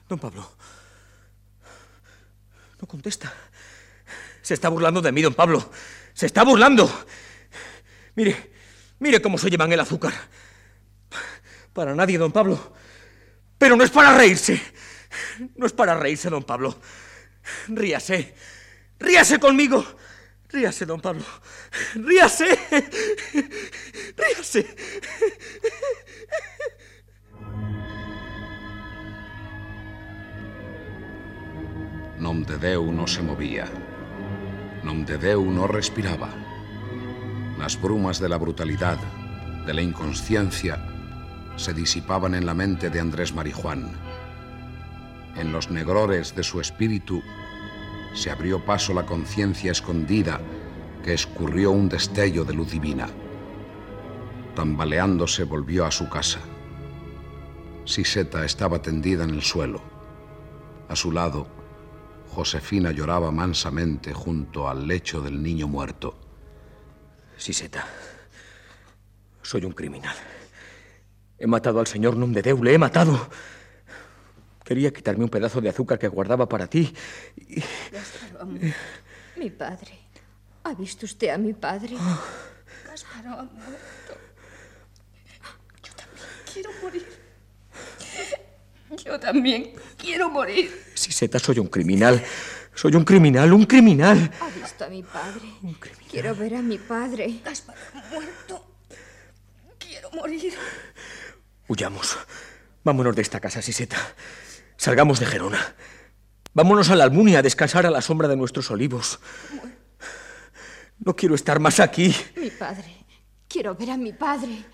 Don Pablo, no contesta. Se está burlando de mí, don Pablo. Se está burlando. Mire, mire cómo se llevan el azúcar. Para nadie, don Pablo. Pero no es para reírse. No es para reírse, don Pablo. Ríase. Ríase conmigo. Ríase, don Pablo. Ríase. Ríase. Nomdedeu no se movía. Nomdedeu no respiraba. Las brumas de la brutalidad, de la inconsciencia, se disipaban en la mente de Andrés Marijuán. En los negrores de su espíritu se abrió paso la conciencia escondida que escurrió un destello de luz divina. Tambaleándose volvió a su casa. Siseta estaba tendida en el suelo. A su lado, Josefina lloraba mansamente junto al lecho del niño muerto. Siseta, soy un criminal. He matado al señor Nomdedeu, le he matado. Quería quitarme un pedazo de azúcar que guardaba para ti. y- Gasparo, amor. Mi padre. ¿Ha visto usted a mi padre? Gasparo ha muerto. Yo también quiero morir. Yo también quiero morir. Siseta, soy un criminal. Soy un criminal, un criminal. Ha visto a mi padre. Quiero ver a mi padre. Gasparo ha muerto. Quiero morir. Huyamos. Vámonos de esta casa, Siseta. Salgamos de Gerona. Vámonos a la Almunia a descansar a la sombra de nuestros olivos. No quiero estar más aquí. Mi padre. Quiero ver a mi padre.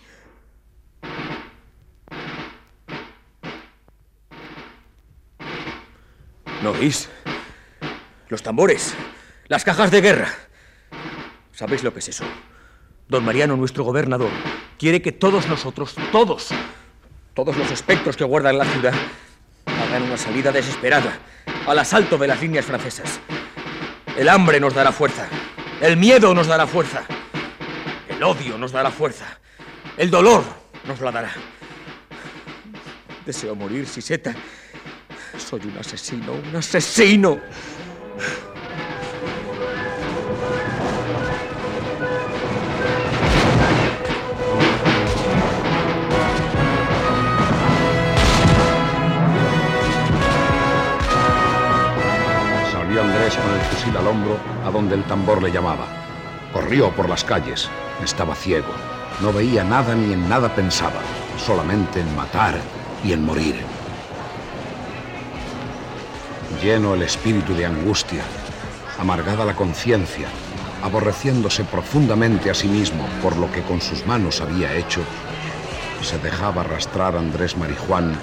¿No oís? Los tambores, las cajas de guerra. ¿Sabéis lo que es eso? Don Mariano, nuestro gobernador, quiere que todos nosotros, todos, todos los espectros que guardan la ciudad, hagan una salida desesperada al asalto de las líneas francesas. El hambre nos dará fuerza, el miedo nos dará fuerza, el odio nos dará fuerza, el dolor nos la dará. Deseo morir, Siseta. Soy un asesino, un asesino. Con el fusil al hombro a donde el tambor le llamaba. Corrió por las calles. Estaba ciego. No veía nada ni en nada pensaba. Solamente en matar y en morir. Lleno el espíritu de angustia, amargada la conciencia, aborreciéndose profundamente a sí mismo por lo que con sus manos había hecho, se dejaba arrastrar Andrés Marijuán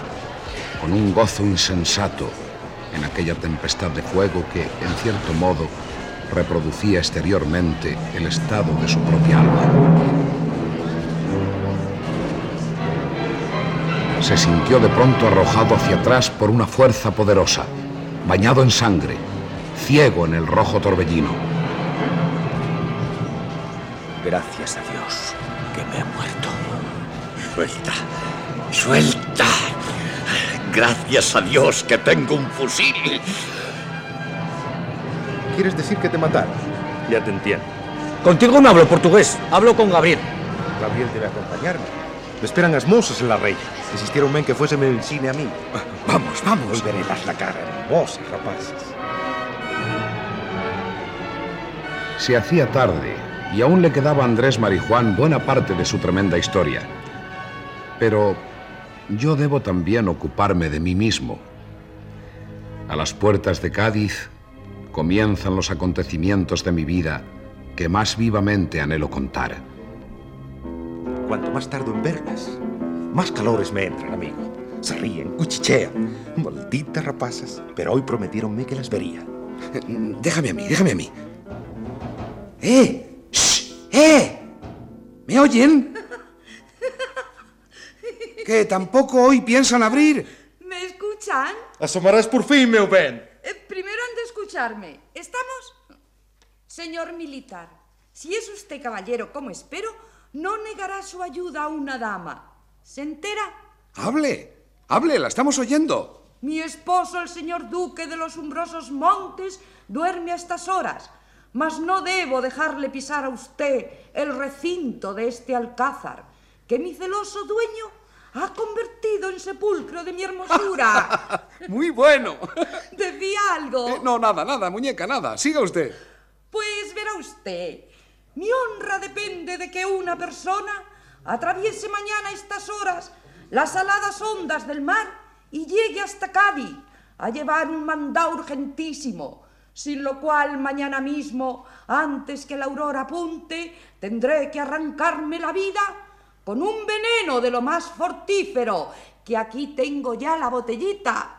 con un gozo insensato en aquella tempestad de fuego que, en cierto modo, reproducía exteriormente el estado de su propia alma. Se sintió de pronto arrojado hacia atrás por una fuerza poderosa, bañado en sangre, ciego en el rojo torbellino. Gracias a Dios que me he muerto. Suelta, suelta. Gracias a Dios que tengo un fusil. ¿Quieres decir que te mataron? Ya te entiendo. Contigo no hablo portugués, hablo con Gabriel. Gabriel debe acompañarme. Me esperan as mozas en la reina. Insistieron en que fuéseme el cine a mí. Vamos, vamos. Hoy verás la cara hermosa, rapaces. Se hacía tarde y aún le quedaba a Andrés Marijuán buena parte de su tremenda historia. Pero yo debo también ocuparme de mí mismo. A las puertas de Cádiz comienzan los acontecimientos de mi vida que más vivamente anhelo contar. Cuanto más tardo en verlas, más calores me entran, amigo. Se ríen, cuchichean. Malditas rapazas. Pero hoy prometieronme que las vería. Déjame a mí, déjame a mí. ¡Eh! ¡Shh! ¡Eh! ¿Me oyen? ¿Que tampoco hoy piensan abrir? ¿Me escuchan? Asomarás por fin, meu ben. Eh, primero han de escucharme. ¿Estamos? Señor militar, si es usted caballero como espero, no negará su ayuda a una dama. ¿Se entera? Hable, hable, la estamos oyendo. Mi esposo, el señor duque de los umbrosos montes, duerme a estas horas, mas no debo dejarle pisar a usted el recinto de este alcázar, que mi celoso dueño ha convertido en sepulcro de mi hermosura. Muy bueno. ¿Decía algo? Eh, no, nada, nada, muñeca, nada. Siga usted. Pues verá usted, mi honra depende de que una persona atraviese mañana estas horas las aladas ondas del mar y llegue hasta Cádiz a llevar un mandado urgentísimo, sin lo cual mañana mismo, antes que la aurora apunte, tendré que arrancarme la vida con un veneno de lo más fortífero, que aquí tengo ya la botellita.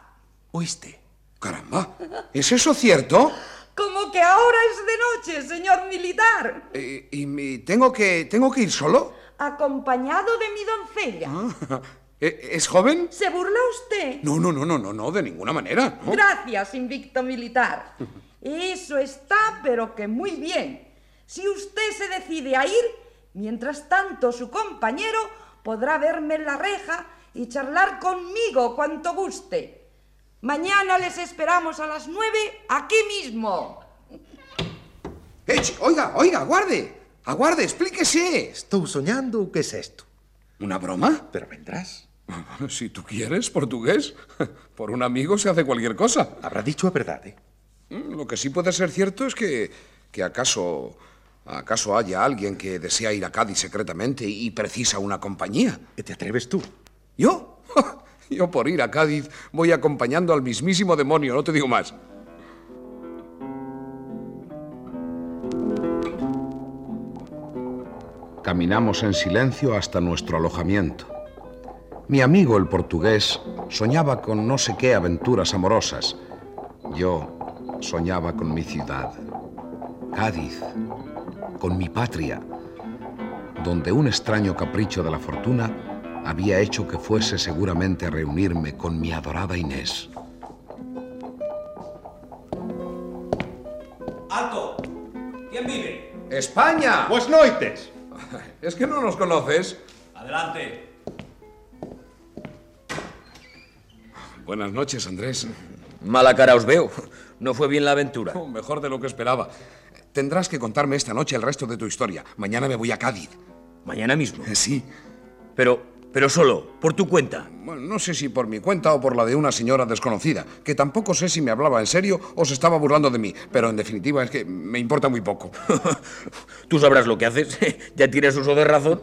¿Oíste? Caramba, ¿es eso cierto? Como que ahora es de noche, señor militar. Eh, ¿Y mi- tengo que, tengo que ir solo? Acompañado de mi doncella. Ah, ¿e- ¿Es joven? ¿Se burla usted? No, no, no, no, no, no, de ninguna manera. ¿no? Gracias, invicto militar. Eso está, pero que muy bien. Si usted se decide a ir, mientras tanto su compañero podrá verme en la reja y charlar conmigo cuanto guste. Mañana les esperamos a las nueve aquí mismo. Eh, ch- oiga, oiga, guarde. Aguarde, explíquese. Estou soñando o que es esto? ¿Una broma? Pero vendrás. Si tú quieres, portugués. Por un amigo se hace cualquier cosa. Habrá dicho a verdade. Mm, Lo que sí puede ser cierto es que, que acaso, acaso haya alguien que desea ir a Cádiz secretamente y precisa una compañía. ¿Te atreves tú? ¿Yo? Yo por ir a Cádiz voy acompañando al mismísimo demonio, no te digo más. Caminamos en silencio hasta nuestro alojamiento. Mi amigo el portugués soñaba con no sé qué aventuras amorosas. Yo soñaba con mi ciudad, Cádiz, con mi patria, donde un extraño capricho de la fortuna había hecho que fuese seguramente a reunirme con mi adorada Inés. ¡Alto! ¿Quién vive? ¡España! Pues noites. ¿Es que no nos conoces? Adelante. Buenas noches, Andrés. Mala cara os veo. No fue bien la aventura. Oh, mejor de lo que esperaba. Tendrás que contarme esta noche el resto de tu historia. Mañana me voy a Cádiz. ¿Mañana mismo? Sí. Pero, pero solo, por tu cuenta. Bueno, no sé si por mi cuenta o por la de una señora desconocida, que tampoco sé si me hablaba en serio o se estaba burlando de mí, pero en definitiva es que me importa muy poco. Tú sabrás lo que haces. ya tienes uso de razón.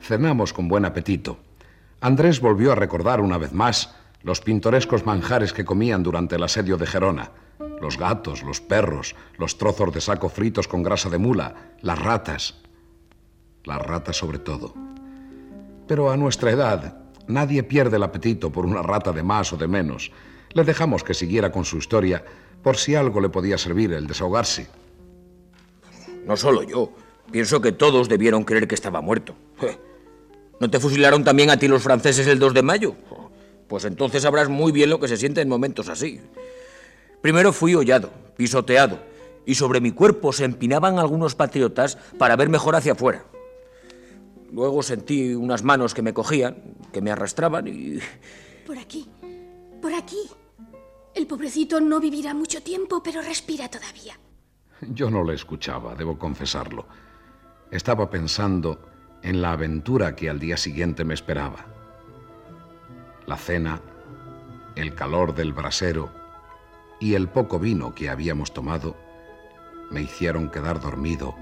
Cenamos con buen apetito. Andrés volvió a recordar una vez más los pintorescos manjares que comían durante el asedio de Gerona. Los gatos, los perros, los trozos de saco fritos con grasa de mula, las ratas. Las ratas sobre todo. Pero a nuestra edad, nadie pierde el apetito por una rata de más o de menos. Le dejamos que siguiera con su historia por si algo le podía servir el desahogarse. No solo yo. Pienso que todos debieron creer que estaba muerto. ¿No te fusilaron también a ti los franceses el 2 de mayo? Pues entonces sabrás muy bien lo que se siente en momentos así. Primero fui hollado, pisoteado, y sobre mi cuerpo se empinaban algunos patriotas para ver mejor hacia afuera. Luego sentí unas manos que me cogían, que me arrastraban y... Por aquí, por aquí. El pobrecito no vivirá mucho tiempo, pero respira todavía. Yo no le escuchaba, debo confesarlo. Estaba pensando en la aventura que al día siguiente me esperaba. La cena, el calor del brasero y el poco vino que habíamos tomado me hicieron quedar dormido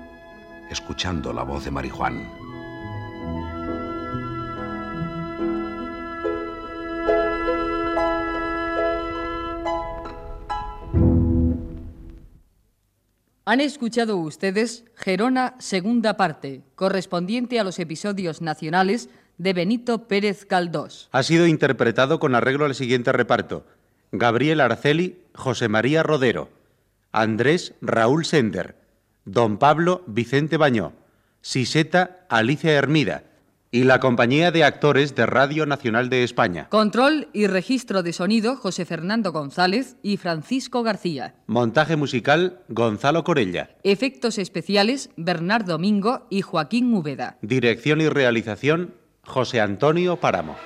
escuchando la voz de Marijuán. Han escuchado ustedes Gerona segunda parte, correspondiente a los episodios nacionales de Benito Pérez Galdós. Ha sido interpretado con arreglo al siguiente reparto. Gabriel Arceli, José María Rodero, Andrés Raúl Sender, Don Pablo Vicente Bañó, Siseta Alicia Hermida y la compañía de actores de Radio Nacional de España. Control y registro de sonido José Fernando González y Francisco García. Montaje musical Gonzalo Corella. Efectos especiales Bernardo Domingo y Joaquín Úbeda. Dirección y realización José Antonio Páramo.